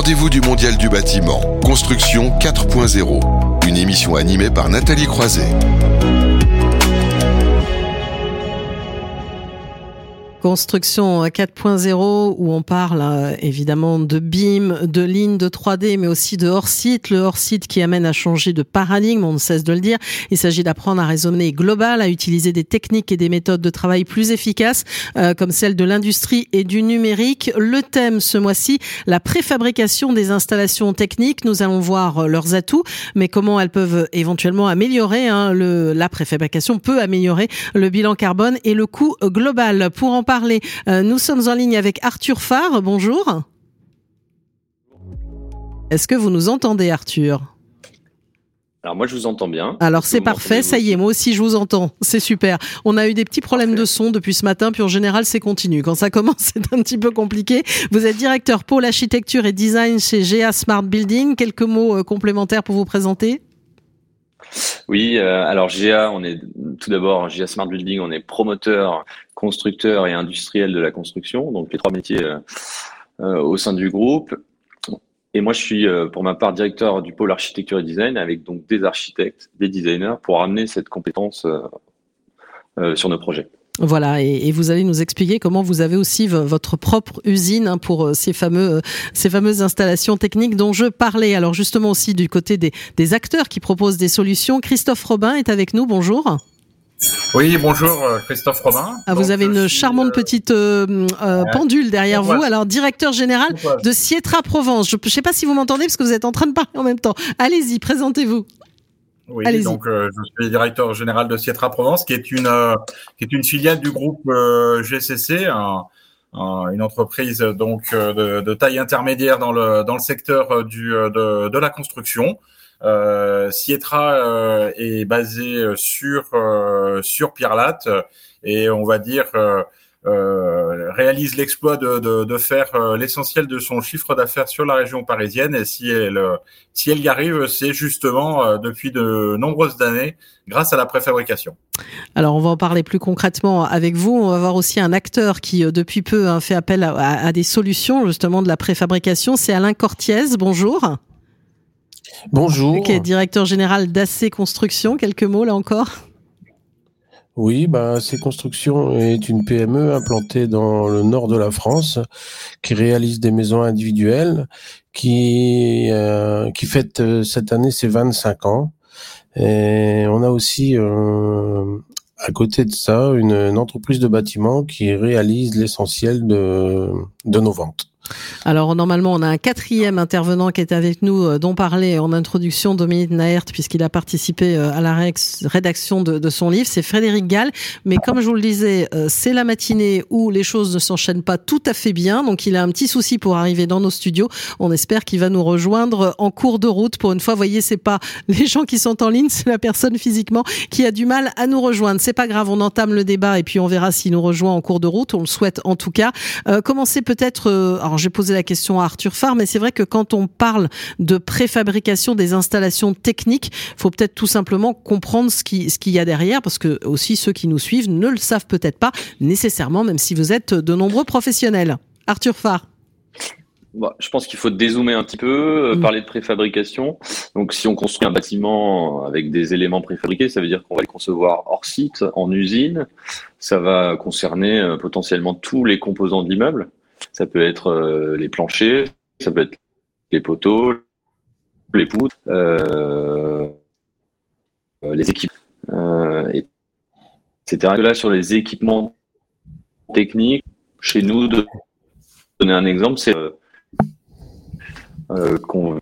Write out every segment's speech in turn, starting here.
rendez-vous du Mondial du bâtiment, Construction 4.0, une émission animée par Nathalie Croiset. Construction 4.0 où on parle euh, évidemment de BIM, de lignes de 3D, mais aussi de hors-site. Le hors-site qui amène à changer de paradigme, on ne cesse de le dire. Il s'agit d'apprendre à raisonner global, à utiliser des techniques et des méthodes de travail plus efficaces, euh, comme celle de l'industrie et du numérique. Le thème ce mois-ci, la préfabrication des installations techniques. Nous allons voir euh, leurs atouts, mais comment elles peuvent éventuellement améliorer. Hein, le, la préfabrication peut améliorer le bilan carbone et le coût global. Pour en parler. Euh, nous sommes en ligne avec Arthur Farr. Bonjour. Est-ce que vous nous entendez, Arthur? Alors moi je vous entends bien. Alors c'est parfait, ça y est, moi aussi je vous entends, c'est super. On a eu des petits problèmes de son depuis ce matin, puis en général c'est continu. Quand ça commence c'est un petit peu compliqué. Vous êtes directeur pôle architecture et design chez GA Smart Building. Quelques mots euh, complémentaires pour vous présenter? Oui, euh, alors GA, on est tout d'abord GA Smart Building, on est promoteur, constructeur et industriel de la construction, donc les trois métiers euh, euh, au sein du groupe. Et moi, je suis pour ma part directeur du pôle architecture et design, avec donc des architectes, des designers, pour amener cette compétence sur nos projets. Voilà, et, vous allez nous expliquer comment vous avez aussi votre propre usine hein, pour euh, ces fameux euh, ces fameuses installations techniques dont je parlais. Alors justement aussi du côté des, des acteurs qui proposent des solutions. Christophe Robin est avec nous. Bonjour. Oui, bonjour euh, Christophe Robin. Ah, vous avez une charmante petite pendule derrière vous. Alors, directeur général de Sietra Provence. Je ne sais pas si vous m'entendez parce que vous êtes en train de parler en même temps. Allez-y, présentez-vous. Oui, donc euh, je suis directeur général de Cietra Provence, qui est une euh, qui est une filiale du groupe euh, GCC, une entreprise donc de, de, taille intermédiaire dans le dans le secteur du de, de la construction. Euh, Cietra est basé sur sur Pierre Latte et on va dire euh, réalise l'exploit de, de, de, faire euh, l'essentiel de son chiffre d'affaires sur la région parisienne. Et si elle, euh, si elle y arrive, c'est justement depuis de nombreuses années grâce à la préfabrication. Alors on va en parler plus concrètement avec vous. On va voir aussi un acteur qui depuis peu a hein, fait appel à, à, des solutions justement de la préfabrication. C'est Alain Cortiez. Bonjour. Bonjour. Qui est directeur général d'AC Construction. Quelques mots là encore? Oui, bah, ces constructions est une PME implantée dans le nord de la France qui réalise des maisons individuelles, qui euh, qui fête euh, cette année ses 25 ans. Et on a aussi euh, à côté de ça une, une entreprise de bâtiment qui réalise l'essentiel de de nos ventes. Alors normalement, on a un quatrième intervenant qui est avec nous, euh, dont parlait en introduction Dominique Naert, puisqu'il a participé euh, à la rédaction de, son livre. C'est Frédéric Gall. Mais comme je vous le disais, euh, c'est la matinée où les choses ne s'enchaînent pas tout à fait bien. Donc il a un petit souci pour arriver dans nos studios. On espère qu'il va nous rejoindre en cours de route. Pour une fois, voyez, c'est pas les gens qui sont en ligne, c'est la personne physiquement qui a du mal à nous rejoindre. C'est pas grave, on entame le débat et puis on verra s'il nous rejoint en cours de route. On le souhaite en tout cas. Commencer peut-être. J'ai posé la question à Arthur Farr, mais c'est vrai que quand on parle de préfabrication des installations techniques, faut peut-être tout simplement comprendre ce qui ce qu'il y a derrière, parce que aussi ceux qui nous suivent ne le savent peut-être pas nécessairement, même si vous êtes de nombreux professionnels. Arthur Farr. je pense qu'il faut dézoomer un petit peu, euh, mm. parler de préfabrication. Donc, si on construit un bâtiment avec des éléments préfabriqués, ça veut dire qu'on va le concevoir hors site, en usine. Ça va concerner euh, potentiellement tous les composants de l'immeuble. Ça peut être euh, les planchers, ça peut être les poteaux, les poutres, euh, euh, les équipements, etc. Là, sur les équipements techniques, chez nous, de donner un exemple, c'est qu'on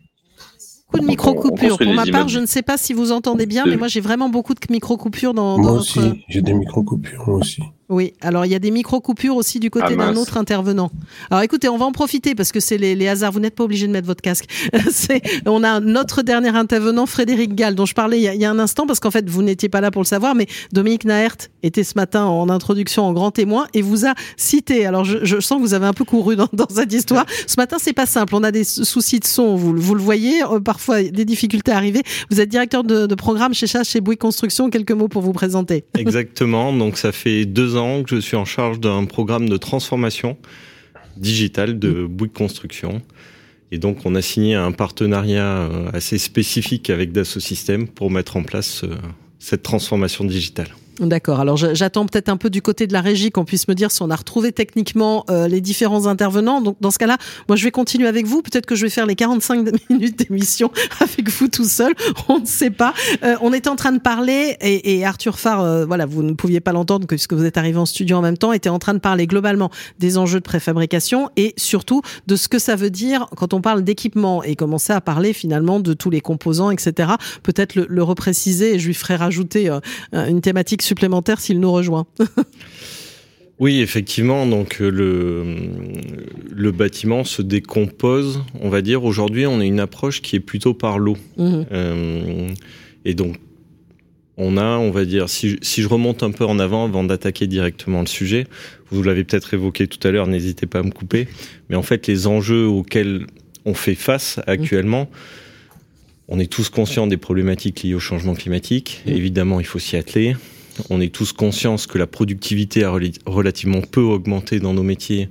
beaucoup de micro-coupures. Pour ma part, je ne sais pas si vous entendez bien, mais moi j'ai vraiment beaucoup de micro-coupures dans, Moi aussi, j'ai des micro-coupures, moi aussi. Oui, alors il y a des micro-coupures aussi du côté ah, d'un autre intervenant. Alors écoutez, on va en profiter parce que c'est les, les, hasards. Vous n'êtes pas obligé de mettre votre casque. c'est, on a notre dernier intervenant, Frédéric Gall, dont je parlais il y a, il y a un instant parce qu'en fait, vous n'étiez pas là pour le savoir, mais Dominique Naert était ce matin en introduction en grand témoin et vous a cité. Alors je, je sens que vous avez un peu couru dans, dans cette histoire. Ce matin, c'est pas simple. On a des soucis de son, vous, vous le voyez, euh, parfois des difficultés à arriver. vous êtes directeur de, de programme chez Chasse, chez Bouygues Construction. Quelques mots pour vous présenter. Exactement. Donc ça fait deux ans que je suis en charge d'un programme de transformation digitale de Bouygues Construction Et donc, on a signé un partenariat assez spécifique avec Dassault Systèmes pour mettre en place cette transformation digitale. D'accord. Alors j'attends peut-être un peu du côté de la régie qu'on puisse me dire si on a retrouvé techniquement euh, les différents intervenants. Donc dans ce cas-là, moi je vais continuer avec vous. Peut-être que je vais faire les 45 minutes d'émission avec vous tout seul. On ne sait pas. Euh, on était en train de parler et, et Arthur Farr, euh, voilà, vous ne pouviez pas l'entendre puisque vous êtes arrivé en studio en même temps, était en train de parler globalement des enjeux de préfabrication et surtout de ce que ça veut dire quand on parle d'équipement et commencer à parler finalement de tous les composants, etc. Peut-être le, le repréciser et je lui ferai rajouter une thématique supplémentaire s'il nous rejoint. Oui, effectivement. Donc euh, le, le bâtiment se décompose. On va dire aujourd'hui, on a une approche qui est plutôt par l'eau. Mhm. Euh, et donc, on a, on va dire, si, si, je remonte un peu en avant avant d'attaquer directement le sujet, vous l'avez peut-être évoqué tout à l'heure, n'hésitez pas à me couper. Mais en fait, les enjeux auxquels on fait face actuellement. On est tous conscients des problématiques liées au changement climatique. Évidemment, il faut s'y atteler. On est tous conscients que la productivité a relativement peu augmenté dans nos métiers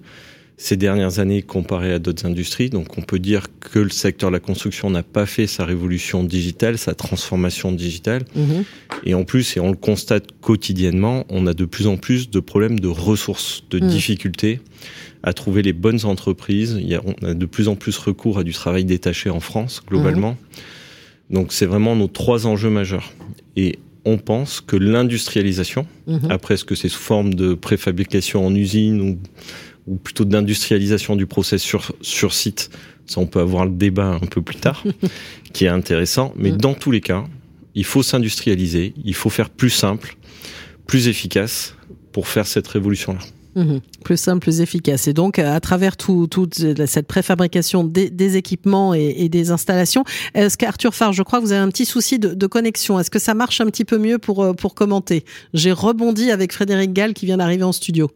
ces dernières années comparé à d'autres industries. Donc on peut dire que le secteur de la construction n'a pas fait sa révolution digitale, sa transformation digitale. Mhm. Et en plus, et on le constate quotidiennement, on a de plus en plus de problèmes de ressources, de mhm. difficultés à trouver les bonnes entreprises. Il y a, on a de plus en plus recours à du travail détaché en France, globalement. Mhm. Donc c'est vraiment nos trois enjeux majeurs. Et on pense que l'industrialisation, mhm. après ce que c'est sous forme de préfabrication en usine ou, plutôt d'industrialisation du process sur, sur site, ça on peut avoir le débat un peu plus tard, qui est intéressant, mais dans tous les cas, il faut s'industrialiser, il faut faire plus simple, plus efficace pour faire cette révolution-là. Mhm. Plus simple, plus efficace. Et donc, à travers toute tout cette préfabrication des, équipements et, des installations, est-ce qu'Arthur Farr, je crois que vous avez un petit souci de, connexion. Est-ce que ça marche un petit peu mieux pour, euh, pour commenter? J'ai rebondi avec Frédéric Gall qui vient d'arriver en studio.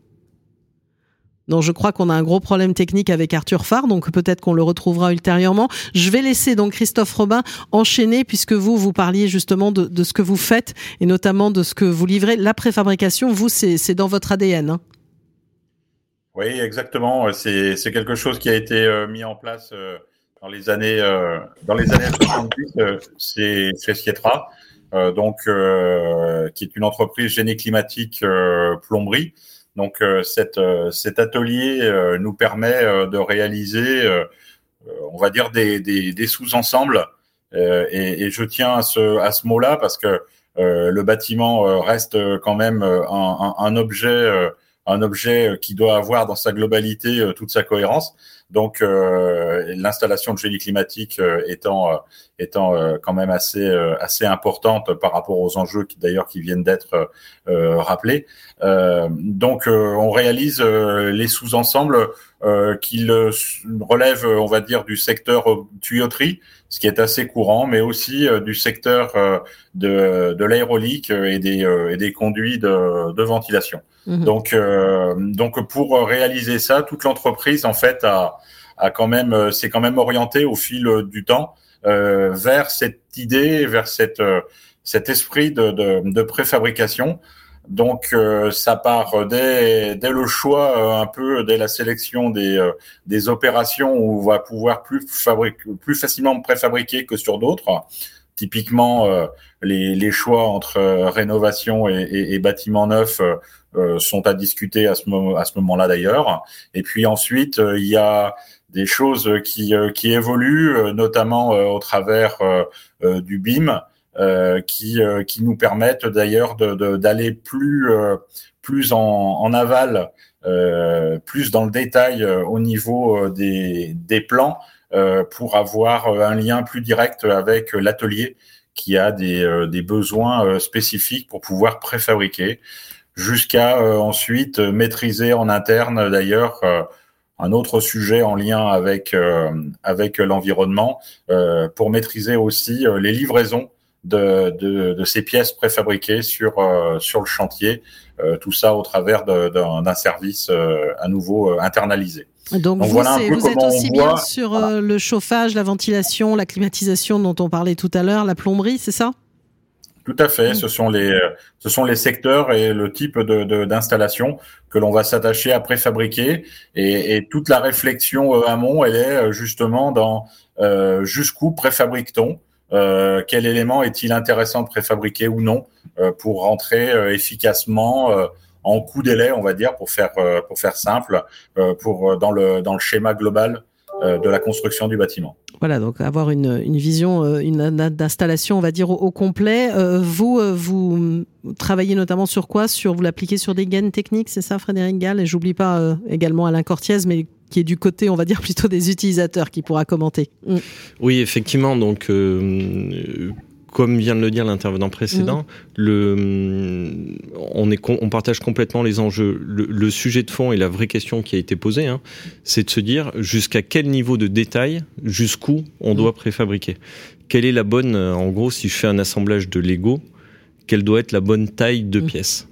Donc je crois qu'on a un gros problème technique avec Arthur Farr, donc peut-être qu'on le retrouvera ultérieurement. Je vais laisser donc Christophe Robin enchaîner puisque vous vous parliez justement de, de ce que vous faites et notamment de ce que vous livrez. La préfabrication, vous c'est dans votre ADN. Hein? Oui, exactement. C'est, quelque chose qui a été euh, mis en place euh, dans les années euh, dans les années 70. c'est chez Sietra, donc qui est une entreprise génie climatique plomberie. Donc cet atelier nous permet de réaliser, on va dire des, des, des sous-ensembles. Et, et, je tiens à ce, à ce mot-là parce que le bâtiment reste quand même un, un, un objet un objet euh, qui doit avoir dans sa globalité euh, toute sa cohérence. Donc euh, l'installation de génie climatique étant étant quand même assez assez importante par rapport aux enjeux qui d'ailleurs qui viennent d'être rappelés. donc on réalise les sous-ensembles qui relèvent, on va dire, du secteur tuyauterie, ce qui est assez courant, mais aussi du secteur de, de l'aérolique et des, et des conduits de, de ventilation. Mhm. Donc, euh, donc pour réaliser ça, toute l'entreprise en fait a, a quand même, euh, s'est quand même orientée au fil du temps euh, vers cette idée, vers cette, euh, cet esprit de, de, de préfabrication. Donc, ça part dès, dès le choix, un peu dès la sélection des, des opérations où on va pouvoir plus, plus facilement préfabriquer que sur d'autres. Typiquement, les, les, choix entre rénovation et, et, et bâtiment neuf euh, sont à discuter à ce, moment, à ce moment-là d'ailleurs. Et puis ensuite, euh, il y a des choses qui, euh, qui évoluent, notamment au travers du BIM, qui, qui nous permettent d'ailleurs d'aller de, plus, plus en, en aval, plus dans le détail au niveau des, des plans, pour avoir un lien plus direct avec l'atelier qui a des, des besoins spécifiques pour pouvoir préfabriquer jusqu'à euh, ensuite maîtriser en interne d'ailleurs euh, un autre sujet en lien avec euh, avec l'environnement pour maîtriser aussi les livraisons de, de, de, ces pièces préfabriquées sur sur le chantier, tout ça au travers d'un service à nouveau internalisé. Donc, vous, voilà vous êtes aussi bien sur le chauffage, la ventilation, la climatisation dont on parlait tout à l'heure, la plomberie, c'est ça? Tout à fait. Ce sont les, ce sont les secteurs et le type de, d'installation que l'on va s'attacher à préfabriquer. Et, et, toute la réflexion euh, amont, elle est euh, justement dans euh, jusqu'où préfabrique-t-on? Euh, Quel élément est-il intéressant de préfabriquer ou non euh, pour rentrer efficacement en coup délai, on va dire, pour faire pour faire simple, pour dans le dans le schéma global de la construction du bâtiment? Voilà, donc avoir une, une vision, euh, une, d'installation, on va dire, au, complet. Euh, vous, euh, vous travaillez notamment sur quoi? Sur Vous l'appliquez sur des gaines techniques, c'est ça, Frédéric Gall? Et j'oublie pas également Alain Cortiez, mais qui est du côté, on va dire, plutôt des utilisateurs, qui pourra commenter. Mm. Oui, effectivement. Donc, comme vient de le dire l'intervenant précédent, mmh. le, on, est, on partage complètement les enjeux. Le, sujet de fond et la vraie question qui a été posée, hein, c'est de se dire jusqu'à quel niveau de détail, jusqu'où on mmh. doit préfabriquer. Quelle est la bonne, en gros, si je fais un assemblage de Lego, quelle doit être la bonne taille de mmh. pièces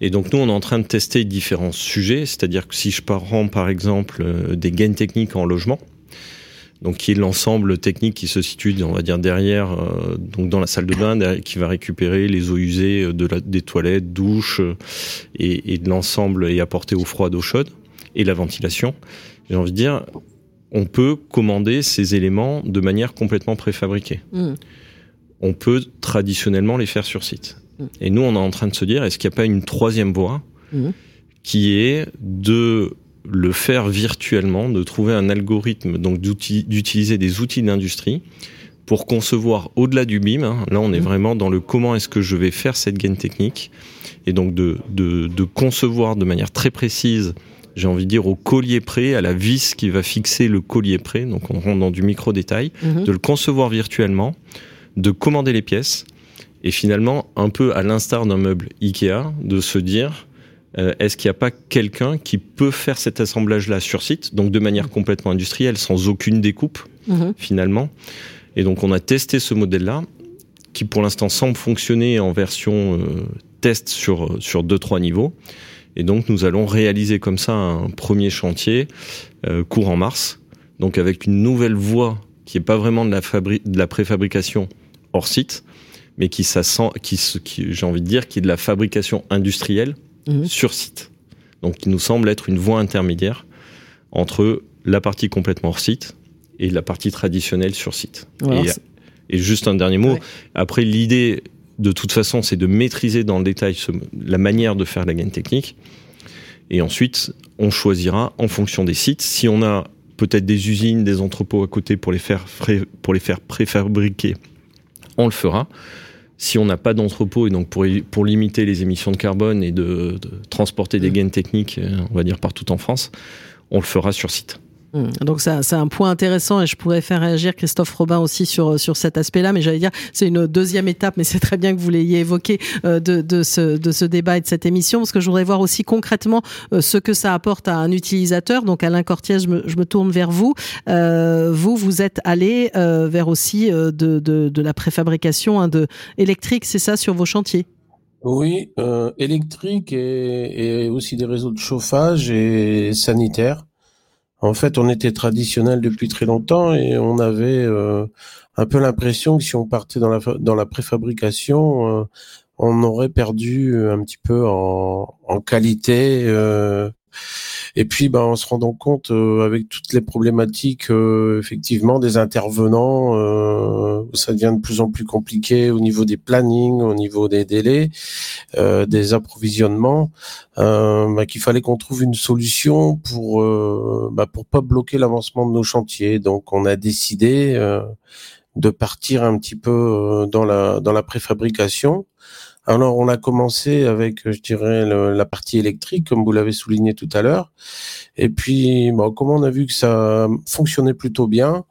et donc nous, on est en train de tester différents sujets, c'est-à-dire que si je prends par exemple euh, des gaines techniques en logement, donc qui est l'ensemble technique qui se situe, on va dire derrière, euh, donc dans la salle de bain, qui va récupérer les eaux usées euh, de la, des toilettes, douches et, et, de l'ensemble et apporter eau froide, eau chaude et la ventilation. J'ai envie de dire, on peut commander ces éléments de manière complètement préfabriquée. Mmh. On peut traditionnellement les faire sur site. Mmh. Et nous, on est en train de se dire, est-ce qu'il n'y a pas une troisième voie mmh. qui est de le faire virtuellement, de trouver un algorithme, donc d'utiliser des outils d'industrie pour concevoir au-delà du BIM. Hein. là, on est mmh. vraiment dans le comment est-ce que je vais faire cette gaine technique et donc de, de, concevoir de manière très précise j'ai envie de dire au collier près, à la vis qui va fixer le collier près, donc on rentre dans du micro détail, mmh. de le concevoir virtuellement, de commander les pièces, et finalement, un peu à l'instar d'un meuble Ikea, de se dire, euh, est-ce qu'il n'y a pas quelqu'un qui peut faire cet assemblage-là sur site, donc de manière mmh. complètement industrielle, sans aucune découpe, mmh. finalement Et donc on a testé ce modèle-là, qui pour l'instant semble fonctionner en version euh, test sur sur deux trois niveaux. Et donc nous allons réaliser comme ça un premier chantier euh, courant mars, donc avec une nouvelle voie qui est pas vraiment de la, de la préfabrication hors site, mais qui, ça sent, qui, qui j'ai envie de dire, qui est de la fabrication industrielle Mhm. sur site. Donc, il nous semble être une voie intermédiaire entre la partie complètement hors site et la partie traditionnelle sur site. et, juste un dernier mot. Après, l'idée, de toute façon, c'est de maîtriser dans le détail la manière de faire la gaine technique. Et ensuite, on choisira en fonction des sites. Si on a peut-être des usines, des entrepôts à côté pour les faire, pour les faire préfabriquer, on le fera. Si on n'a pas d'entrepôt et donc pour, pour limiter les émissions de carbone et de, de transporter des mmh. gaines techniques, euh, on va dire partout en France, on le fera sur site. Mmh. Donc ça, c'est un point intéressant et je pourrais faire réagir Christophe Robin aussi sur sur cet aspect-là. Mais j'allais dire, c'est une deuxième étape, mais c'est très bien que vous l'ayez évoqué euh, de, de ce de ce débat et de cette émission parce que je voudrais voir aussi concrètement euh, ce que ça apporte à un utilisateur. Donc Alain Cortier, je me, je me tourne vers vous. Euh, vous, vous êtes allé euh, vers aussi de, de, de la préfabrication hein, de électrique, c'est ça, sur vos chantiers? Oui, électrique et, et aussi des réseaux de chauffage et sanitaires. En fait, on était traditionnel depuis très longtemps et on avait euh, un peu l'impression que si on partait dans la, dans la préfabrication, euh, on aurait perdu un petit peu en, en qualité. Euh, et puis, ben, en se rendant compte euh, avec toutes les problématiques, euh, effectivement, des intervenants, euh, ça devient de plus en plus compliqué au niveau des plannings, au niveau des délais, des approvisionnements, ben, qu'il fallait qu'on trouve une solution pour ben, pour pas bloquer l'avancement de nos chantiers. Donc, on a décidé de partir un petit peu dans la dans la préfabrication. Alors, on a commencé avec, je dirais, la partie électrique, comme vous l'avez souligné tout à l'heure. Et puis, bon, comme on a vu que ça fonctionnait plutôt bien,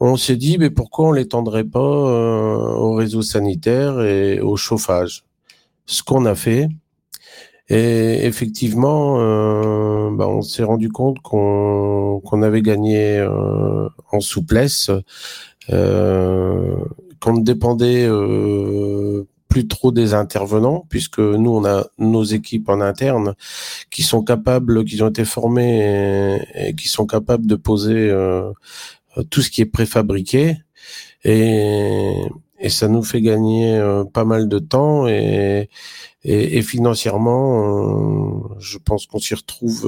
on s'est dit, mais pourquoi on l'étendrait pas euh, au réseau sanitaire et au chauffage? Ce qu'on a fait. Et effectivement, euh, bah, on s'est rendu compte qu'on avait gagné euh, en souplesse, euh, qu'on dépendait euh, plus trop des intervenants, puisque nous, on a nos équipes en interne qui sont capables, qui ont été formées et, qui sont capables de poser euh, tout ce qui est préfabriqué. Et, ça nous fait gagner pas mal de temps et, financièrement, je pense qu'on s'y retrouve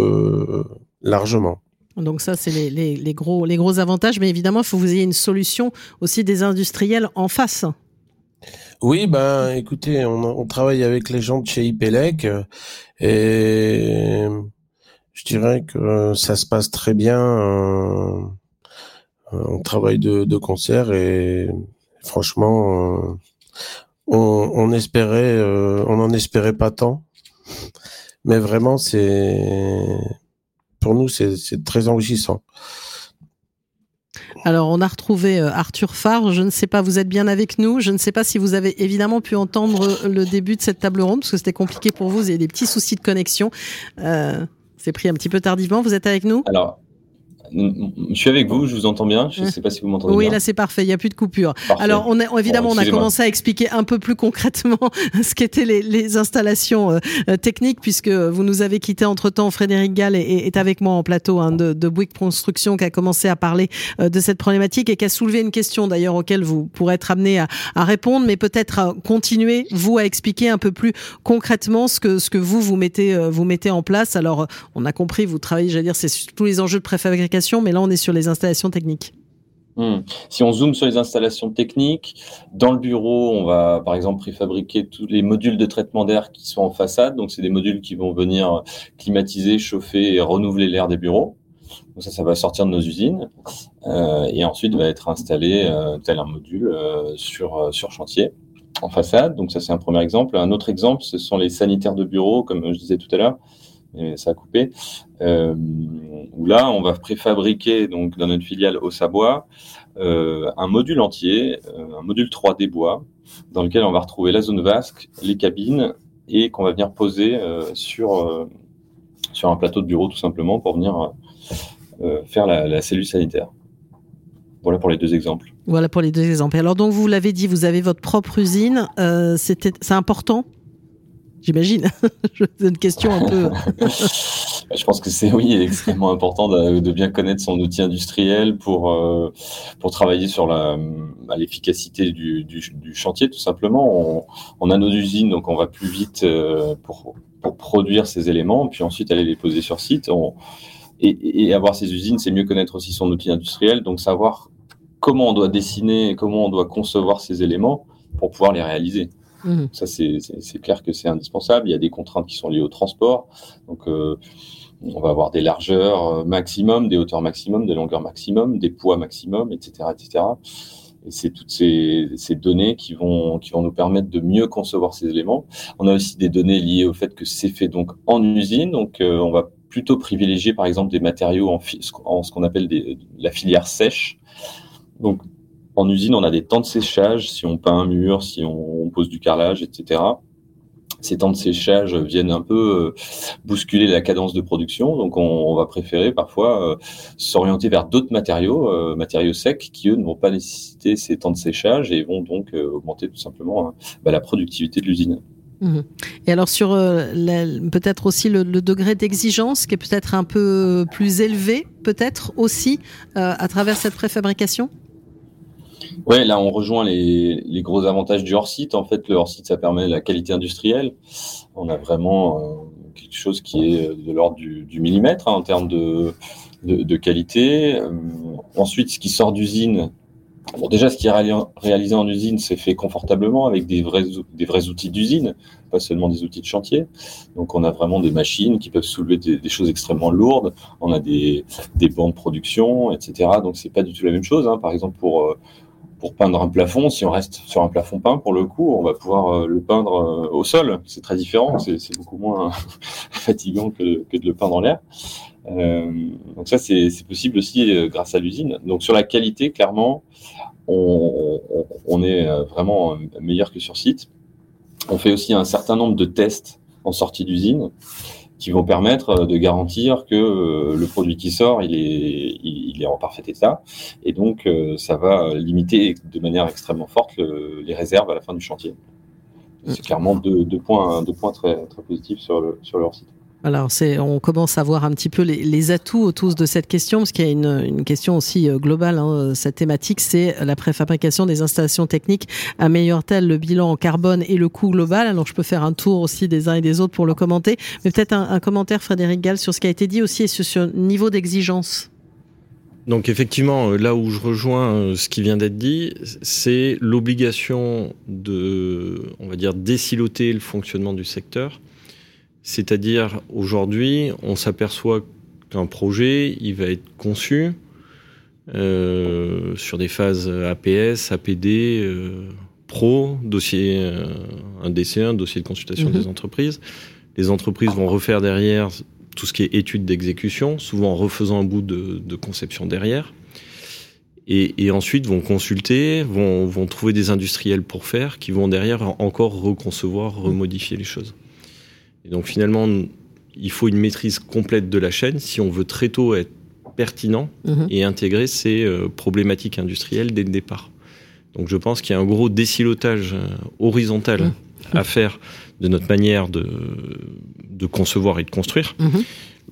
largement. Donc ça, c'est les, les, gros, les gros avantages, mais évidemment, il faut que vous ayez une solution aussi des industriels en face. Oui, ben écoutez, on, travaille avec les gens de chez IPELEC et je dirais que ça se passe très bien. Euh, on travaille de, concert et franchement, euh, on, on espérait, euh, on n'en espérait pas tant, mais vraiment c'est pour nous c'est très enrichissant. Alors, on a retrouvé euh, Arthur Farr. Je ne sais pas, vous êtes bien avec nous. Je ne sais pas si vous avez évidemment pu entendre euh, le début de cette table ronde, parce que c'était compliqué pour vous. Vous avez des petits soucis de connexion. Euh, c'est pris un petit peu tardivement. Vous êtes avec nous? Alors, je suis avec vous, je vous entends bien. Je ne sais pas si vous m'entendez oui, bien. Oui, là c'est parfait, il n'y a plus de coupure. Alors on a, évidemment, on a commencé à expliquer un peu plus concrètement ce qu'étaient les, les, installations euh, euh, techniques, puisque vous nous avez quitté entre-temps. Frédéric Gall est, est, avec moi en plateau hein, de, de Bouygues Construction, qui a commencé à parler euh, de cette problématique et qui a soulevé une question d'ailleurs auquel vous pourrez être amené à, à répondre, mais peut-être continuer, vous, à expliquer un peu plus concrètement ce que, ce que vous, vous mettez, vous mettez en place. Alors on a compris, vous travaillez, j'allais dire, c'est tous les enjeux de préfabrication mais là on est sur les installations techniques. Hmm. Si on zoome sur les installations techniques, dans le bureau, on va par exemple préfabriquer tous les modules de traitement d'air qui sont en façade. Donc, c'est des modules qui vont venir climatiser, chauffer et renouveler l'air des bureaux. Donc ça, ça va sortir de nos usines euh, et ensuite va être installé euh, tel un module euh, sur sur chantier en façade. Donc ça, c'est un premier exemple. Un autre exemple, ce sont les sanitaires de bureau, comme je disais tout à l'heure ça a coupé. Euh, où là, on va préfabriquer donc dans notre filiale au Savoie euh, un module entier, euh, un module 3D bois, dans lequel on va retrouver la zone vasque, les cabines, et qu'on va venir poser euh, sur euh, sur un plateau de bureau tout simplement pour venir faire la, cellule sanitaire. Voilà pour les deux exemples. Voilà pour les deux exemples. Alors donc vous l'avez dit, vous avez votre propre usine. C'est important j'imagine. c'est une question un peu. je pense que c'est oui extrêmement important de, bien connaître son outil industriel pour euh, pour travailler sur la l'efficacité du, du, chantier tout simplement. On, a nos usines donc on va plus vite euh, pour pour produire ces éléments puis ensuite aller les poser sur site. Et, et avoir ces usines, c'est mieux connaître aussi son outil industriel, donc savoir comment on doit dessiner, comment on doit concevoir ces éléments pour pouvoir les réaliser. Mmh. Ça, c'est clair que c'est indispensable. Il y a des contraintes qui sont liées au transport. Donc, euh, on va avoir des largeurs euh, maximum, des hauteurs maximum, des longueurs maximum, des poids maximum, etc., etc. Et c'est toutes ces, données qui vont, qui vont nous permettre de mieux concevoir ces éléments. On a aussi des données liées au fait que c'est fait donc en usine. Donc, euh, on va plutôt privilégier, par exemple, des matériaux en, ce qu'on appelle la filière sèche. Donc, en usine, on a des temps de séchage, si on peint un mur, si on, pose du carrelage, etc. Ces temps de séchage viennent un peu euh, bousculer la cadence de production, donc on, va préférer parfois euh, s'orienter vers d'autres matériaux, euh, matériaux secs, qui eux ne vont pas nécessiter ces temps de séchage et vont donc augmenter tout simplement hein, bah, la productivité de l'usine. Mmh. Et alors sur peut-être aussi le, le degré d'exigence qui est peut-être un peu plus élevé, peut-être aussi à travers cette préfabrication? Ouais, là, on rejoint les, gros avantages du hors-site. En fait, le hors-site, ça permet la qualité industrielle. On a vraiment euh, quelque chose qui est de l'ordre du, millimètre hein, en termes de, qualité. Euh, ensuite, ce qui sort d'usine, bon, déjà, ce qui est réalisé en usine, c'est fait confortablement avec des vrais, des vrais outils d'usine, pas seulement des outils de chantier. Donc, on a vraiment des machines qui peuvent soulever des, choses extrêmement lourdes. On a des, des bancs de production, etc. Donc, c'est pas du tout la même chose. Hein. Par exemple, pour euh, pour peindre un plafond, si on reste sur un plafond peint, pour le coup, on va pouvoir euh, le peindre euh, au sol. C'est très différent, c'est beaucoup moins fatigant que, que, de le peindre en l'air. Euh, donc ça, c'est possible aussi grâce à l'usine. Donc sur la qualité, clairement, on, on, on, est vraiment meilleur que sur site. On fait aussi un certain nombre de tests en sortie d'usine qui vont permettre euh, de garantir que euh, le produit qui sort, il est, il est en parfait état. Et donc, euh, ça va limiter de manière extrêmement forte le, les réserves à la fin du chantier. C'est clairement deux, deux, points, deux points très, très positifs sur, le, sur leur site. Alors, on commence à voir un petit peu les, atouts autour de cette question, parce qu'il y a une, question aussi euh, globale. Hein, cette thématique, c'est la préfabrication des installations techniques améliore-t-elle le bilan en carbone et le coût global? Alors, je peux faire un tour aussi des uns et des autres pour le commenter, mais peut-être un, commentaire, Frédéric Gall, sur ce qui a été dit aussi et sur ce niveau d'exigence. Donc effectivement, euh, là où je rejoins euh, ce qui vient d'être dit, c'est l'obligation de, on va dire, déciloter le fonctionnement du secteur c'est-à-dire, aujourd'hui, on s'aperçoit qu'un projet, il va être conçu euh, sur des phases APS, APD, euh, Pro, dossier, euh, un DC1, dossier de consultation des mhm. entreprises. Les entreprises vont refaire derrière tout ce qui est étude d'exécution, souvent en refaisant un bout de, conception derrière. Et, ensuite vont consulter, vont, vont trouver des industriels pour faire, qui vont derrière encore reconcevoir, remodifier les choses. Et donc finalement, il faut une maîtrise complète de la chaîne si on veut très tôt être pertinent mhm. et intégrer ces euh, problématiques industrielles dès le départ. Donc je pense qu'il y a un gros décilotage euh, horizontal mhm. à faire de notre manière de, de concevoir et de construire mhm.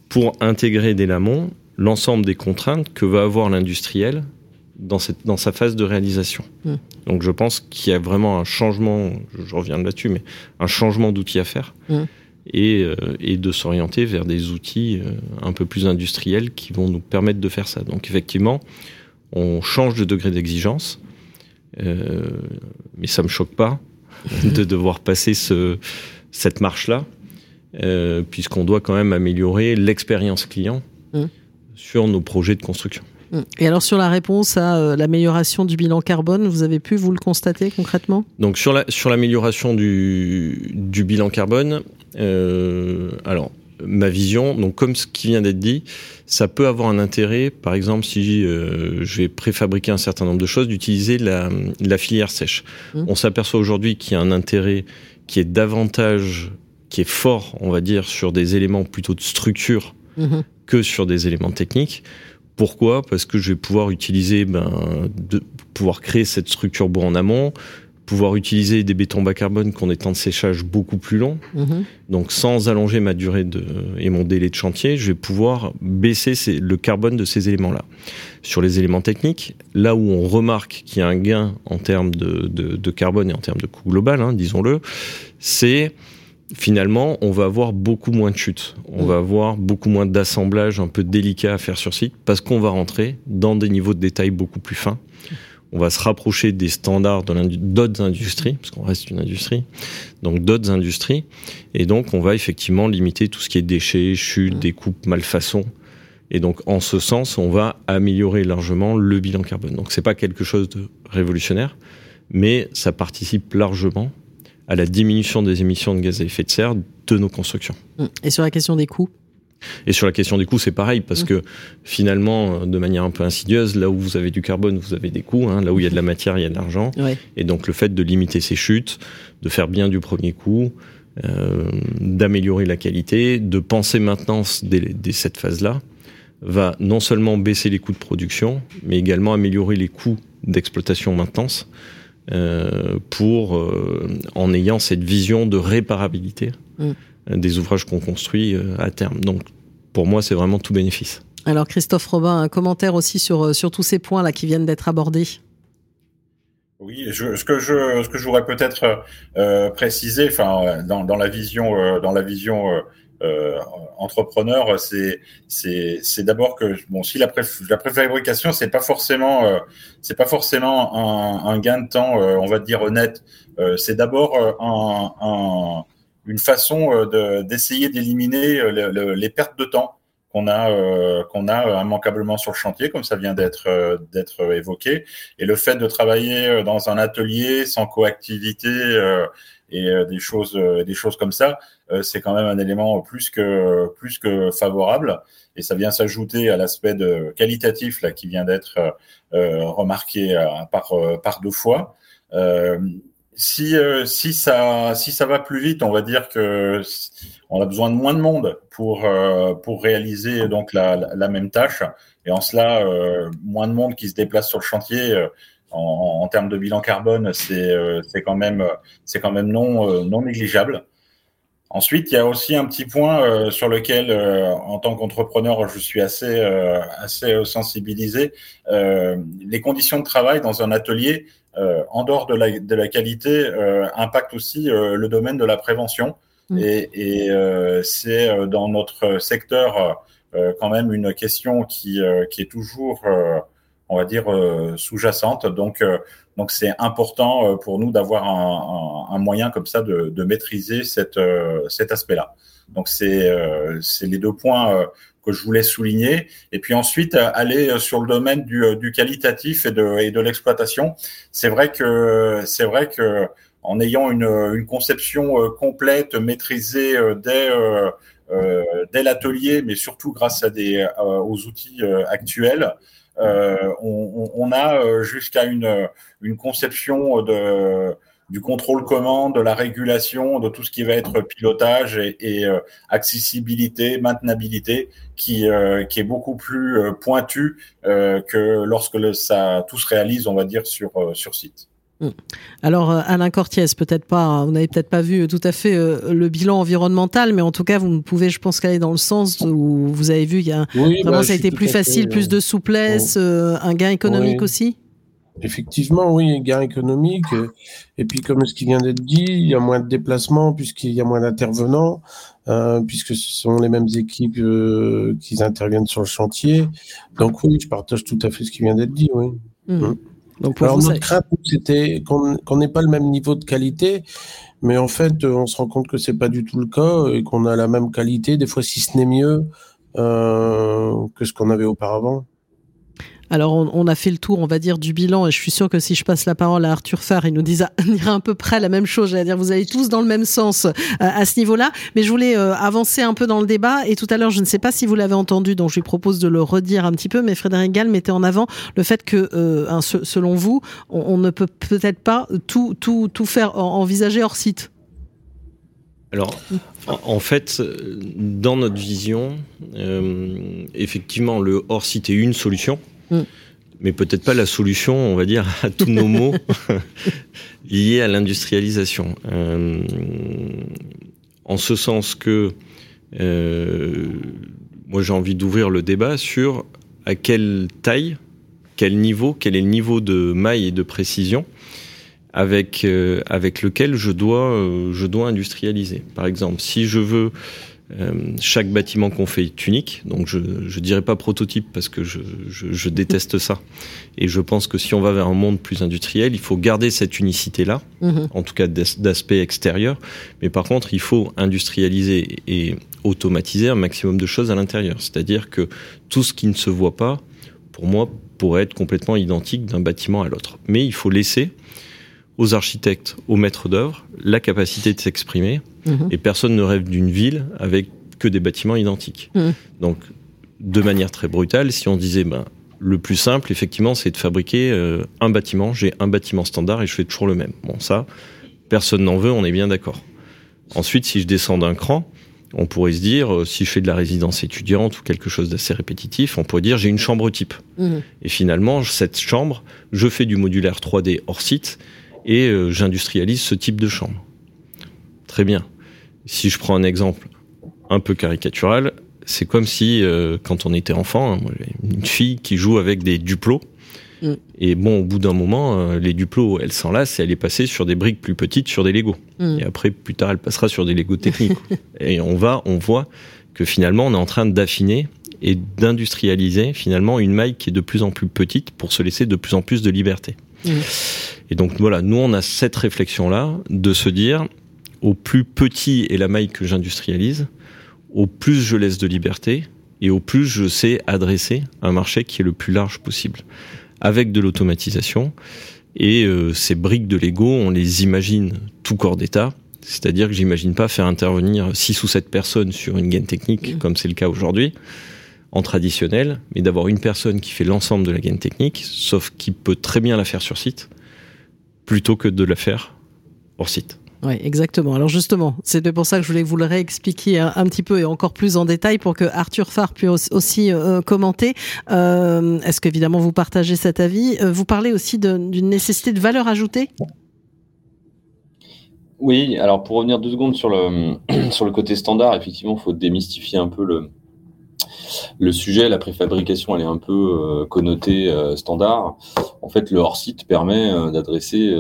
pour intégrer dès l'amont l'ensemble des contraintes que va avoir l'industriel dans, cette, dans sa phase de réalisation. Donc je pense qu'il y a vraiment un changement, je reviens là-dessus, mais un changement d'outils à faire. Euh, et, de s'orienter vers des outils euh, un peu plus industriels qui vont nous permettre de faire ça. Donc effectivement, on change de degré d'exigence, euh, mais ça me choque pas de devoir passer ce, cette marche-là, puisqu'on doit quand même améliorer l'expérience client mmh. sur nos projets de construction. Mmh. Et alors sur la réponse à l'amélioration du bilan carbone, vous avez pu vous le constater concrètement? Donc sur la sur l'amélioration du, du bilan carbone, alors, ma vision, donc comme ce qui vient d'être dit, ça peut avoir un intérêt, par exemple, si euh, je vais préfabriquer un certain nombre de choses, d'utiliser la, la, filière sèche. Mmh. On s'aperçoit aujourd'hui qu'il y a un intérêt qui est davantage, qui est fort, on va dire, sur des éléments plutôt de structure mmh. que sur des éléments techniques. Pourquoi? Parce que je vais pouvoir utiliser, ben, de, pouvoir créer cette structure bourg en amont, pouvoir utiliser des bétons bas carbone qui ont des temps de séchage beaucoup plus longs. Mhm. Donc sans allonger ma durée de, et mon délai de chantier, je vais pouvoir baisser le carbone de ces éléments-là. Sur les éléments techniques, là où on remarque qu'il y a un gain en termes de, de, carbone et en termes de coût global, hein, disons-le, c'est finalement, on va avoir beaucoup moins de chutes. On mhm. va avoir beaucoup moins d'assemblage un peu délicat à faire sur site parce qu'on va rentrer dans des niveaux de détail beaucoup plus fins on va se rapprocher des standards d'autres industries, parce qu'on reste une industrie, donc d'autres industries, et donc on va effectivement limiter tout ce qui est déchets, chutes, découpes, malfaçons. Et donc en ce sens, on va améliorer largement le bilan carbone. Donc c'est pas quelque chose de révolutionnaire, mais ça participe largement à la diminution des émissions de gaz à effet de serre de nos constructions. Et sur la question des coûts et sur la question des coûts, c'est pareil, parce que finalement, de manière un peu insidieuse, là où vous avez du carbone, vous avez des coûts. Hein, là où il y a de la matière, il y a de l'argent. Et donc le fait de limiter ces chutes, de faire bien du premier coup, euh, d'améliorer la qualité, de penser maintenance dès, cette phase-là, va non seulement baisser les coûts de production, mais également améliorer les coûts d'exploitation maintenance. Euh, pour euh, en ayant cette vision de réparabilité mm. Des ouvrages qu'on construit à terme. Donc pour moi, c'est vraiment tout bénéfice. Alors Christophe Robin, un commentaire aussi sur, euh, sur tous ces points là qui viennent d'être abordés. Oui, je, ce que je ce que je voudrais peut-être euh, préciser, enfin dans, dans la vision euh, dans la vision euh, entrepreneur, c'est c'est c'est d'abord que bon si la, pré, la préfabrication c'est pas forcément c'est pas forcément un, un, gain de temps on va dire honnête, c'est d'abord un, un une façon euh, d'essayer d'éliminer euh, les pertes de temps qu'on a euh, qu'on a immanquablement sur le chantier, comme ça vient d'être d'être évoqué, et le fait de travailler dans un atelier sans coactivité et des choses des choses comme ça, c'est quand même un élément plus que plus que favorable, et ça vient s'ajouter à l'aspect de qualitatif là qui vient d'être remarqué par par deux fois si euh, si ça si ça va plus vite, on va dire que on a besoin de moins de monde pour euh, pour réaliser donc la, la, même tâche et en cela euh, moins de monde qui se déplace sur le chantier en, en, termes de bilan carbone, c'est c'est quand même c'est quand même non non négligeable. Ensuite, il y a aussi un petit point sur lequel, en tant qu'entrepreneur, je suis assez assez sensibilisé. les conditions de travail dans un atelier, en dehors de la, de la qualité, impactent aussi le domaine de la prévention. Mm. Et, et c'est dans notre secteur quand même une question qui, qui est toujours on va dire, euh, sous-jacente. Donc, euh, donc c'est important euh, pour nous d'avoir un, moyen comme ça de, maîtriser cette, cet aspect-là. Donc, c'est les deux points que je voulais souligner. Et puis ensuite, aller sur le domaine du, qualitatif et de, et de l'exploitation. C'est vrai que c'est vrai que en ayant une, une conception complète, maîtrisée dès dès l'atelier, mais surtout grâce à des aux outils actuels, on, on, a euh, jusqu'à une, une conception de du contrôle commande, de la régulation, de tout ce qui va être pilotage et, euh, accessibilité, maintenabilité, qui, euh, qui est beaucoup plus pointu que lorsque ça tout se réalise, on va dire, sur, sur site. Mm. Alors euh, Alain Cortiès, peut-être pas, vous n'avez peut-être pas vu tout à fait euh, le bilan environnemental, mais en tout cas vous pouvez, je pense, qu'aller dans le sens où vous avez vu, il y a vraiment bah, ça a été plus facile, plus de souplesse, euh, un gain économique aussi? Effectivement, oui, gain économique. Et puis, comme ce qui vient d'être dit, il y a moins de déplacements puisqu'il y a moins d'intervenants, puisque ce sont les mêmes équipes qui interviennent sur le chantier. Donc oui, je partage tout à fait ce qui vient d'être dit, oui. Mm. Mm. Donc Alors, notre crainte, c'était qu'on n'ait pas le même niveau de qualité, mais en fait, euh, on se rend compte que c'est pas du tout le cas et qu'on a la même qualité, des fois si ce n'est mieux euh, que ce qu'on avait auparavant. Alors, on, a fait le tour, on va dire, du bilan, et je suis sûr que si je passe la parole à Arthur Farr, il nous dira, à peu près la même chose. J'allais dire, vous allez tous dans le même sens euh, à ce niveau-là. Mais je voulais euh, avancer un peu dans le débat. Et tout à l'heure, je ne sais pas si vous l'avez entendu, donc je lui propose de le redire un petit peu. Mais Frédéric Gall mettait en avant le fait que, euh, selon vous, on, ne peut peut-être pas tout, tout, tout faire envisager hors site. Alors, en fait, dans notre vision, effectivement, le hors site est une solution. Mm. Mais peut-être pas la solution, on va dire, à tous nos maux liés à l'industrialisation. Euh, en ce sens que euh, moi j'ai envie d'ouvrir le débat sur à quelle taille, quel niveau, quel est le niveau de maille et de précision avec, euh, avec lequel je dois, je dois industrialiser. Par exemple, si je veux chaque bâtiment qu'on fait est unique, donc je ne dirais pas prototype parce que je, je, je, déteste ça. Et je pense que si on va vers un monde plus industriel, il faut garder cette unicité-là, mhm. en tout cas d'aspect extérieur. Mais par contre, il faut industrialiser et automatiser un maximum de choses à l'intérieur. C'est-à-dire que tout ce qui ne se voit pas, pour moi, pourrait être complètement identique d'un bâtiment à l'autre. Mais il faut laisser aux architectes, aux maîtres d'œuvre, la capacité de s'exprimer. Mhm. Et personne ne rêve d'une ville avec que des bâtiments identiques. Mhm. Donc, de manière très brutale, si on disait, ben, le plus simple, effectivement, c'est de fabriquer euh, un bâtiment. J'ai un bâtiment standard et je fais toujours le même. Bon, ça, personne n'en veut, on est bien d'accord. Ensuite, si je descends d'un cran, on pourrait se dire, euh, si je fais de la résidence étudiante ou quelque chose d'assez répétitif, on pourrait dire j'ai une chambre type. Mhm. Et finalement, cette chambre, je fais du modulaire 3D hors site et euh, j'industrialise ce type de chambre. Très bien. Si je prends un exemple un peu caricatural, c'est comme si, euh, quand on était enfant, hein, une fille qui joue avec des duplos, mm. et bon, au bout d'un moment, euh, les duplos, elle s'enlace et elle est passée sur des briques plus petites, sur des Legos. Mm. Et après, plus tard, elle passera sur des Legos techniques. et on va, on voit que finalement, on est en train d'affiner et d'industrialiser finalement une maille qui est de plus en plus petite pour se laisser de plus en plus de liberté. Mm. Et donc voilà, nous on a cette réflexion-là de se dire, au plus petit est la maille que j'industrialise, au plus je laisse de liberté et au plus je sais adresser un marché qui est le plus large possible, avec de l'automatisation. Et euh, ces briques de Lego, on les imagine tout corps d'état, c'est-à-dire que j'imagine pas faire intervenir 6 ou 7 personnes sur une gaine technique, mmh. comme c'est le cas aujourd'hui, en traditionnel, mais d'avoir une personne qui fait l'ensemble de la gaine technique, sauf qui peut très bien la faire sur site, plutôt que de la faire hors site. Oui, exactement. Alors justement, c'était pour ça que je voulais vous le réexpliquer un, petit peu et encore plus en détail pour que Arthur Farr puisse aussi euh, commenter. Euh, Est-ce qu'évidemment vous partagez cet avis? Euh, Vous parlez aussi d'une nécessité de valeur ajoutée? Oui, alors pour revenir deux secondes sur le, sur le côté standard, effectivement, il faut démystifier un peu le, le sujet. La préfabrication, elle est un peu euh, connotée euh, standard. En fait, le hors-site permet euh, d'adresser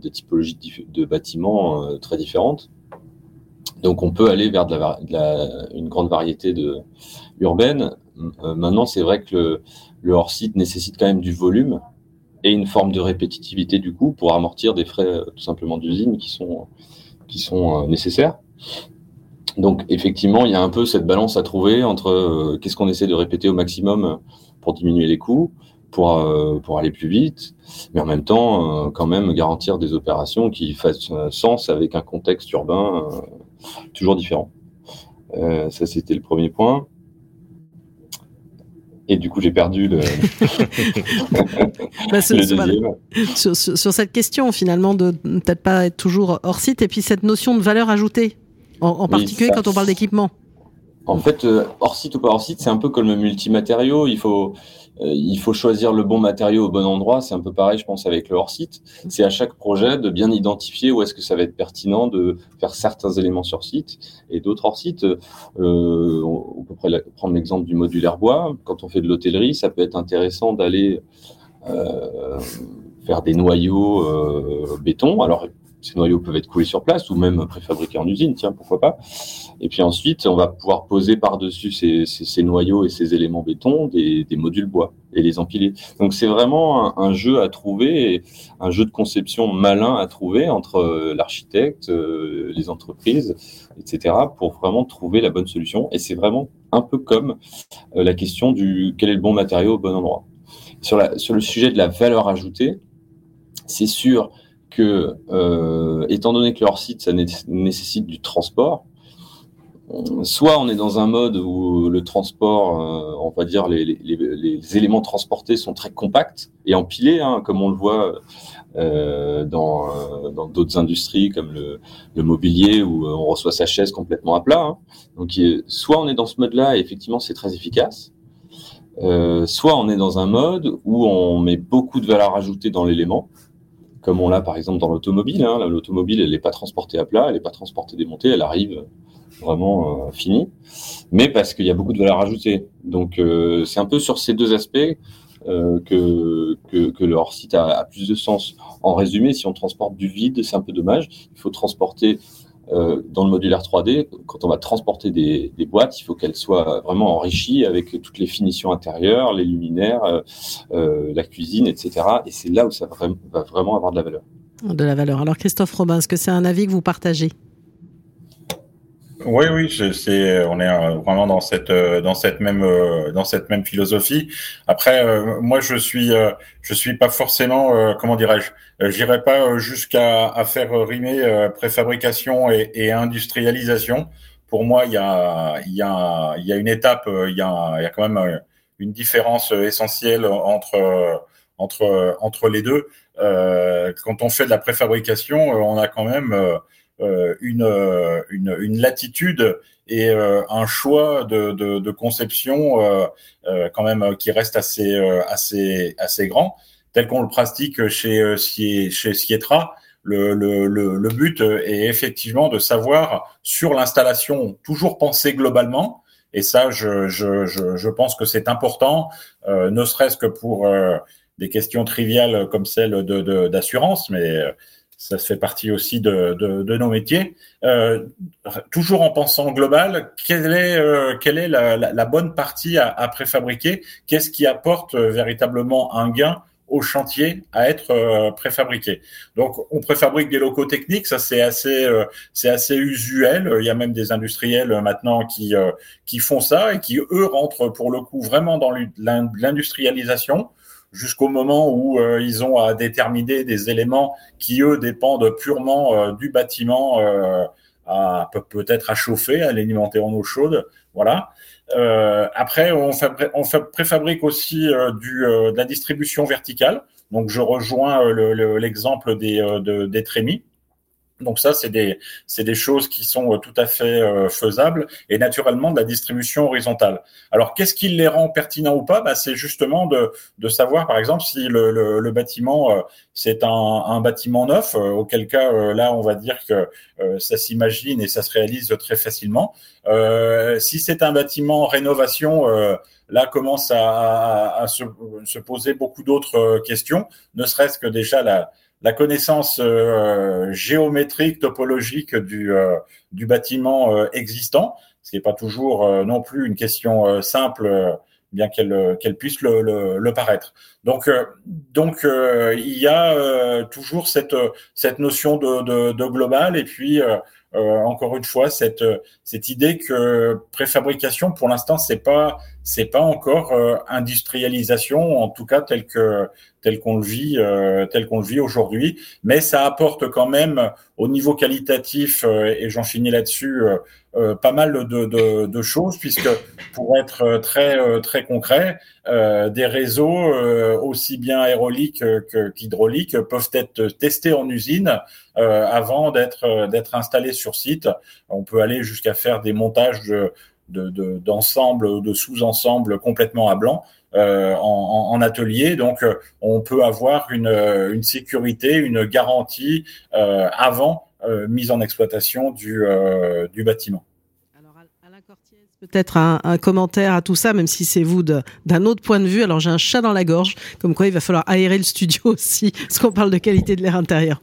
des typologies de, bâtiments très différentes. Donc, on peut aller vers une grande variété de urbaine. maintenant, c'est vrai que le, hors-site nécessite quand même du volume et une forme de répétitivité du coup pour amortir des frais tout simplement d'usine qui sont, qui sont nécessaires. Donc effectivement, il y a un peu cette balance à trouver entre euh, qu'est-ce qu'on essaie de répéter au maximum pour diminuer les coûts, pour, pour aller plus vite, mais en même temps, quand même garantir des opérations qui fassent sens avec un contexte urbain toujours différent. ça, c'était le premier point. Et du coup, j'ai perdu le, bah, Sur, cette question, finalement, de peut-être pas être toujours hors site, et puis cette notion de valeur ajoutée, en, particulier quand on parle d'équipement. En fait, euh, hors site ou pas hors site, c'est un peu comme le multimatériau. Il faut, euh, il faut choisir le bon matériau au bon endroit. C'est un peu pareil, je pense, avec le hors-site. C'est à chaque projet de bien identifier où est-ce que ça va être pertinent de faire certains éléments sur site et d'autres hors-site. Euh, on peut prendre l'exemple du modulaire bois. Quand on fait de l'hôtellerie, ça peut être intéressant d'aller euh, faire des noyaux béton. Alors, ces noyaux peuvent être coulés sur place ou même préfabriqués en usine, tiens, pourquoi pas. Et puis ensuite, on va pouvoir poser par-dessus ces, noyaux et ces éléments béton des, modules bois et les empiler. Donc c'est vraiment un, jeu à trouver, un jeu de conception malin à trouver entre euh, l'architecte, euh, les entreprises, etc., pour vraiment trouver la bonne solution. Et c'est vraiment un peu comme euh, la question du quel est le bon matériau au bon endroit. Sur, sur le sujet de la valeur ajoutée, c'est sûr euh, étant donné que leur site, ça nécessite du transport, soit on est dans un mode où le transport, euh, on va dire, les, éléments transportés sont très compacts et empilés, hein, comme on le voit euh, dans d'autres industries comme le, mobilier où on reçoit sa chaise complètement à plat. Hein. Donc, soit on est dans ce mode-là et effectivement c'est très efficace, soit on est dans un mode où on met beaucoup de valeur ajoutée dans l'élément comme on l'a par exemple dans l'automobile. Hein. L'automobile, elle n'est pas transportée à plat, elle n'est pas transportée démontée, elle arrive vraiment euh, finie, mais parce qu'il y a beaucoup de valeur ajoutée. Donc euh, c'est un peu sur ces deux aspects euh, que, que, le hors-site a, plus de sens. En résumé, si on transporte du vide, c'est un peu dommage. Il faut transporter euh, dans le modulaire 3D, quand on va transporter des, boîtes, il faut qu'elles soient vraiment enrichies avec toutes les finitions intérieures, les luminaires, euh, euh, la cuisine, etc. Et c'est là où ça va vraiment avoir de la valeur. De la valeur. Alors Christophe Robin, est-ce que c'est un avis que vous partagez? Oui, oui, c'est, on est euh, vraiment dans cette, euh, dans cette même, euh, dans cette même philosophie. Après, moi, je suis, je suis pas forcément, comment dirais-je, j'irai pas jusqu'à faire rimer préfabrication et, et, industrialisation. Pour moi, il y a, il y a, il y a une étape, il y a, il y a quand même une différence essentielle entre, entre, entre les deux. quand on fait de la préfabrication, on a quand même euh, une, euh, une, une, latitude et euh, un choix de, de, de conception quand même qui reste assez, assez, assez grand, tel qu'on le pratique chez, chez Sietra. Le, le, le, but est effectivement de savoir sur l'installation toujours penser globalement. Et ça, je, je, je, je pense que c'est important, euh, ne serait-ce que pour euh, des questions triviales comme celle d'assurance, de, mais ça fait partie aussi de, de, de nos métiers. Euh, toujours en pensant global, quelle est, euh, quelle est la, la, la, bonne partie à, à préfabriquer? Qu'est-ce qui apporte euh, véritablement un gain au chantier à être euh, préfabriqué? Donc, on préfabrique des locaux techniques, ça c'est assez, c'est assez usuel. Il y a même des industriels maintenant qui qui font ça et qui eux rentrent pour le coup vraiment dans l'industrialisation jusqu'au moment où euh, ils ont à déterminer des éléments qui, eux, dépendent purement euh, du bâtiment, euh, peut-être à chauffer, à l'alimenter en eau chaude. Voilà. après, on, préfabrique aussi de la distribution verticale. Donc, je rejoins l'exemple des, de, des trémies. Donc ça, c'est des, c'est des choses qui sont euh, tout à fait euh, faisables et naturellement de la distribution horizontale. Alors qu'est-ce qui les rend pertinents ou pas? Bah, C'est justement de, de savoir, par exemple, si le, le, bâtiment euh, c'est un, un, bâtiment neuf, auquel cas là on va dire que ça s'imagine et ça se réalise très facilement. si c'est un bâtiment rénovation, là commence à, à, à se, se, poser beaucoup d'autres questions, ne serait-ce que déjà la la connaissance euh, géométrique, topologique du, euh, du bâtiment euh, existant, ce n'est pas toujours non plus une question simple, bien qu'elle qu'elle puisse le, le, paraître. Donc, donc il y a toujours cette, cette notion de, de, de global et puis encore une fois cette, cette idée que préfabrication, pour l'instant, c'est pas c'est pas encore industrialisation, en tout cas tel que tel qu'on le vit, euh, tel qu'on le vit aujourd'hui. Mais ça apporte quand même au niveau qualitatif, euh, et j'en finis là-dessus, euh, pas mal de, de, choses, puisque pour être très très concret, des réseaux aussi bien aéroliques qu'hydrauliques peuvent être testés en usine avant d'être d'être installés sur site. On peut aller jusqu'à faire des montages de d'ensemble de, de sous-ensembles complètement à blanc. Euh, en, atelier. Donc, euh, on peut avoir une, euh, une sécurité, une garantie avant mise en exploitation du, du bâtiment peut-être un, un, commentaire à tout ça, même si c'est vous d'un autre point de vue. Alors j'ai un chat dans la gorge, comme quoi il va falloir aérer le studio aussi, parce qu'on parle de qualité de l'air intérieur.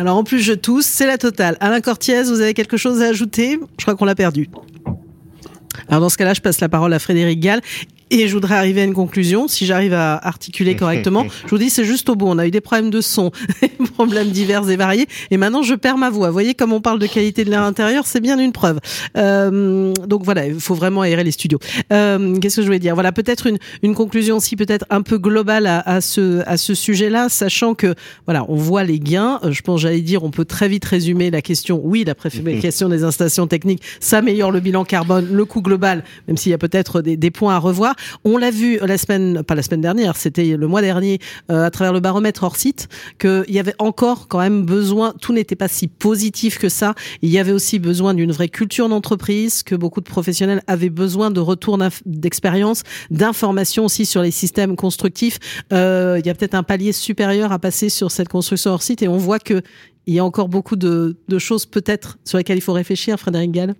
Alors en plus je tousse, c'est la totale. Alain Cortiez, vous avez quelque chose à ajouter? Je crois qu'on l'a perdu. Alors dans ce cas-là, je passe la parole à Frédéric Gall et je voudrais arriver à une conclusion, si j'arrive à articuler correctement. Je vous dis, c'est juste au bout. On a eu des problèmes de son, problèmes divers et variés. Et maintenant, je perds ma voix. Vous voyez, comme on parle de qualité de l'air intérieur, c'est bien une preuve. Euh, donc voilà, il faut vraiment aérer les studios. Euh, Qu'est-ce que je voulais dire? Voilà, peut-être une, une conclusion aussi peut-être un peu globale à, à ce, à ce sujet-là, sachant que, voilà, on voit les gains. Euh, je pense, j'allais dire, on peut très vite résumer la question. Oui, la question des installations techniques, ça améliore le bilan carbone, le coût global, même s'il y a peut-être des, des points à revoir. On l'a vu la semaine, pas la semaine dernière, c'était le mois dernier, euh, à travers le baromètre hors site, qu'il y avait encore quand même besoin, tout n'était pas si positif que ça. Il y avait aussi besoin d'une vraie culture d'entreprise, que beaucoup de professionnels avaient besoin de retour d'expérience, d'informations aussi sur les systèmes constructifs. Euh, il y a peut-être un palier supérieur à passer sur cette construction hors site et on voit que il y a encore beaucoup de, choses peut-être sur lesquelles il faut réfléchir, Frédéric Gall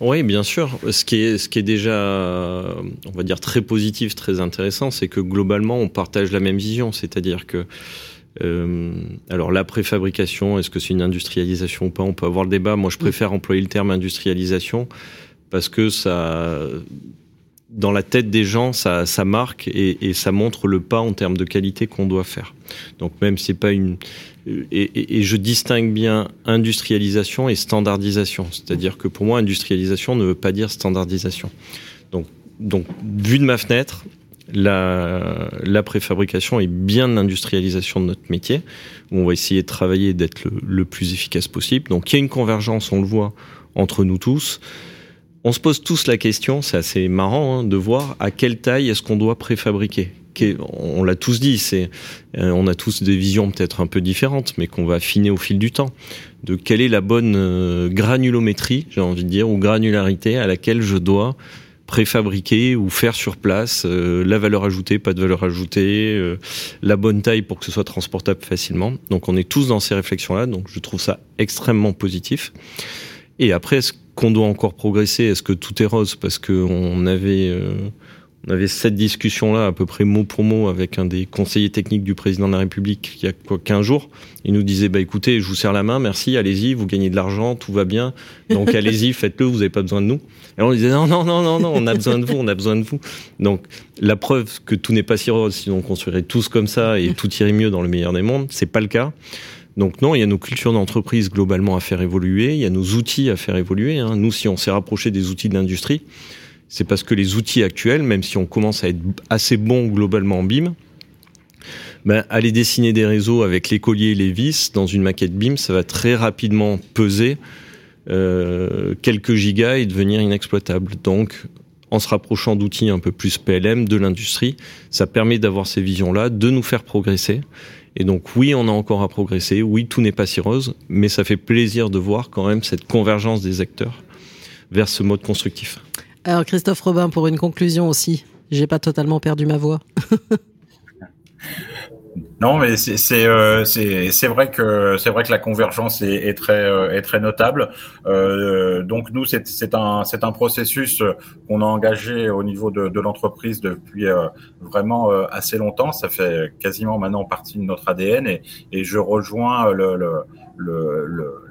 Oui, bien sûr. Ce qui, est, déjà, on va dire, très positif, très intéressant, c'est que globalement, on partage la même vision. C'est-à-dire que, alors la préfabrication, est-ce que c'est une industrialisation ou pas? On peut avoir le débat. Moi, je préfère employer le terme industrialisation parce que ça dans la tête des gens, ça, ça marque et, et, ça montre le pas en termes de qualité qu'on doit faire. Donc même c'est pas une et, et, je distingue bien industrialisation et standardisation, c'est-à-dire que pour moi industrialisation ne veut pas dire standardisation. Donc donc vu de ma fenêtre, la, préfabrication est bien l'industrialisation de notre métier, où on va essayer de travailler d'être le, le, plus efficace possible. Donc il y a une convergence, on le voit, entre nous tous. On se pose tous la question, c'est assez marrant hein, de voir à quelle taille est-ce qu'on doit préfabriquer. On l'a tous dit, c'est, euh, on a tous des visions peut-être un peu différentes, mais qu'on va affiner au fil du temps. De quelle est la bonne euh, granulométrie, j'ai envie de dire, ou granularité à laquelle je dois préfabriquer ou faire sur place euh, la valeur ajoutée, pas de valeur ajoutée, la bonne taille pour que ce soit transportable facilement. Donc on est tous dans ces réflexions-là, donc je trouve ça extrêmement positif. Et après, est-ce qu'on doit encore progresser? Est-ce que tout est rose? Parce qu'on avait, euh, on avait cette discussion-là à peu près mot pour mot avec un des conseillers techniques du président de la République il y a quoi 15 jours. Il nous disait, bah écoutez, je vous serre la main, merci, allez-y, vous gagnez de l'argent, tout va bien. Donc allez-y, faites-le, vous n'avez pas besoin de nous. Et on disait, non, non, non, non, non, on a besoin de vous, on a besoin de vous. Donc la preuve que tout n'est pas si rose, sinon on construirait tous comme ça et tout irait mieux dans le meilleur des mondes, c'est pas le cas. Donc non, il y a nos cultures d'entreprise globalement à faire évoluer, il y a nos outils à faire évoluer. Hein. Nous, si on s'est rapproché des outils de l'industrie, c'est parce que les outils actuels, même si on commence à être assez bon globalement en BIM, ben, aller dessiner des réseaux avec les colliers et les vis dans une maquette BIM, ça va très rapidement peser euh, quelques gigas et devenir inexploitable. Donc, en se rapprochant d'outils un peu plus PLM de l'industrie. Ça permet d'avoir ces visions-là, de nous faire progresser. Et donc oui, on a encore à progresser. Oui, tout n'est pas si rose, mais ça fait plaisir de voir quand même cette convergence des acteurs vers ce mode constructif. Alors Christophe Robin, pour une conclusion aussi, j'ai pas totalement perdu ma voix. Non, mais c'est euh, c'est vrai que la convergence est, euh, très notable. Euh, donc nous c'est un c'est un processus qu'on a engagé au niveau de, l'entreprise depuis vraiment assez longtemps. Ça fait quasiment maintenant partie de notre ADN et, et je rejoins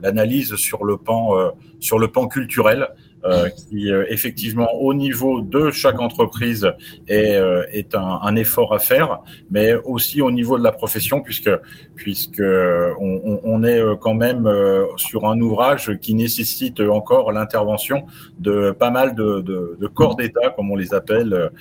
l'analyse sur le pan sur le pan culturel. Euh, qui euh, effectivement au niveau de chaque entreprise est, euh, est un, un, effort à faire, mais aussi au niveau de la profession, puisque puisque on, on est quand même sur un ouvrage qui nécessite encore l'intervention de pas mal de, de, de corps d'État, comme on les appelle,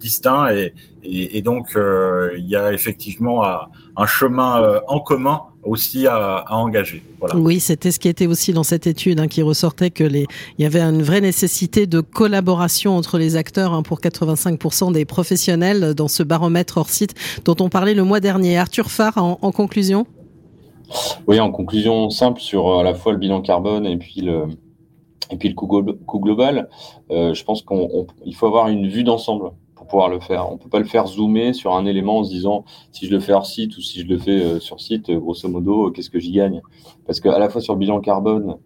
distincts, et, et, et donc il y a effectivement un chemin en commun aussi à, à engager. Voilà. Oui, c'était ce qui était aussi dans cette étude hein, qui ressortait que les, il y avait une vraie nécessité de collaboration entre les acteurs hein, pour 85% des professionnels dans ce baromètre hors site dont on parlait le mois dernier. Arthur Farr, en, en conclusion? Oui, en conclusion simple sur euh, à la fois le bilan carbone et puis le et puis le coût, global. Euh, je pense qu'il faut avoir une vue d'ensemble pouvoir le faire. On peut pas le faire zoomer sur un élément en se disant si je le fais hors site ou si je le fais euh, sur site, euh, grosso modo, euh, qu'est-ce que j'y gagne? Parce qu'à la fois sur le bilan carbone,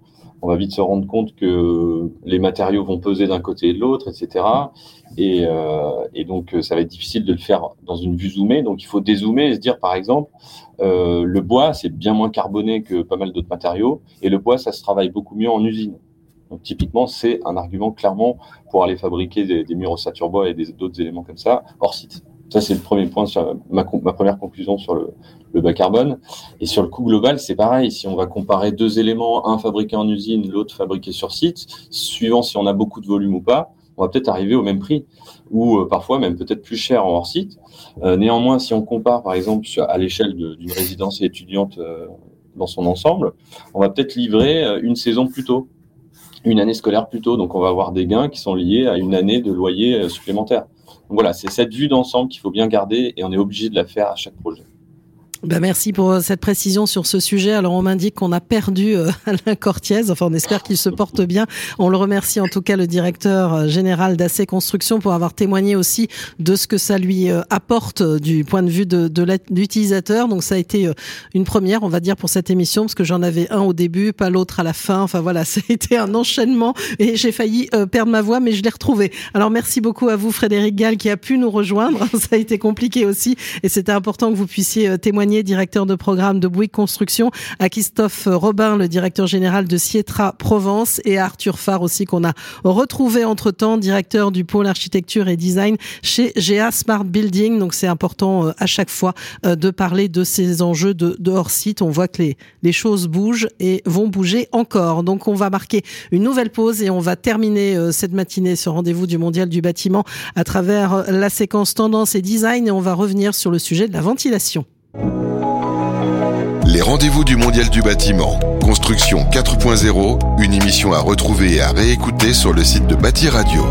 on va vite se rendre compte que les matériaux vont peser d'un côté et de l'autre, etc. Et, donc, ça va être difficile de le faire dans une vue zoomée. Donc, il faut dézoomer et se dire, par exemple, le bois, c'est bien moins carboné que pas mal d'autres matériaux. Et le bois, ça se travaille beaucoup mieux en usine. Donc typiquement, c'est un argument clairement pour aller fabriquer des, des murs ossature bois et d'autres éléments comme ça hors site. Ça, c'est le premier point, sur ma, ma, première conclusion sur le, le, bas carbone. Et sur le coût global, c'est pareil. Si on va comparer deux éléments, un fabriqué en usine, l'autre fabriqué sur site, suivant si on a beaucoup de volume ou pas, on va peut-être arriver au même prix, ou euh, parfois même peut-être plus cher en hors site. Euh, néanmoins, si on compare par exemple à l'échelle d'une résidence étudiante euh, dans son ensemble, on va peut-être livrer euh, une saison plus tôt une année scolaire plus tôt. Donc, on va avoir des gains qui sont liés à une année de loyer euh, supplémentaire. Donc, voilà, c'est cette vue d'ensemble qu'il faut bien garder et on est obligé de la faire à chaque projet. Ben merci pour euh, cette précision sur ce sujet. Alors on m'indique qu'on a perdu euh, Alain Cortiez. Enfin, on espère qu'il se porte bien. On le remercie en tout cas le directeur euh, général d'AC Construction pour avoir témoigné aussi de ce que ça lui apporte du point de vue de, l'utilisateur. Donc ça a été une première, on va dire, pour cette émission parce que j'en avais un au début, pas l'autre à la fin. Enfin voilà, ça a été un enchaînement et j'ai failli perdre ma voix, mais je l'ai retrouvée. Alors merci beaucoup à vous, Frédéric Gall, qui a pu nous rejoindre. Ça a été compliqué aussi et c'était important que vous puissiez témoigner directeur de programme de Bouygues Construction, à Christophe Robin, le directeur général de Sietra Provence, et à Arthur Farr aussi, qu'on a retrouvé entre-temps, directeur du pôle architecture et design chez GA Smart Building. Donc c'est important euh, à chaque fois euh, de parler de ces enjeux de, de hors-site. On voit que les, les choses bougent et vont bouger encore. Donc on va marquer une nouvelle pause et on va terminer euh, cette matinée, ce rendez-vous du Mondial du bâtiment, à travers la séquence tendance et design et on va revenir sur le sujet de la ventilation. Les rendez-vous du Mondial du bâtiment, Construction 4.0, une émission à retrouver et à réécouter sur le site de Bâti Radio.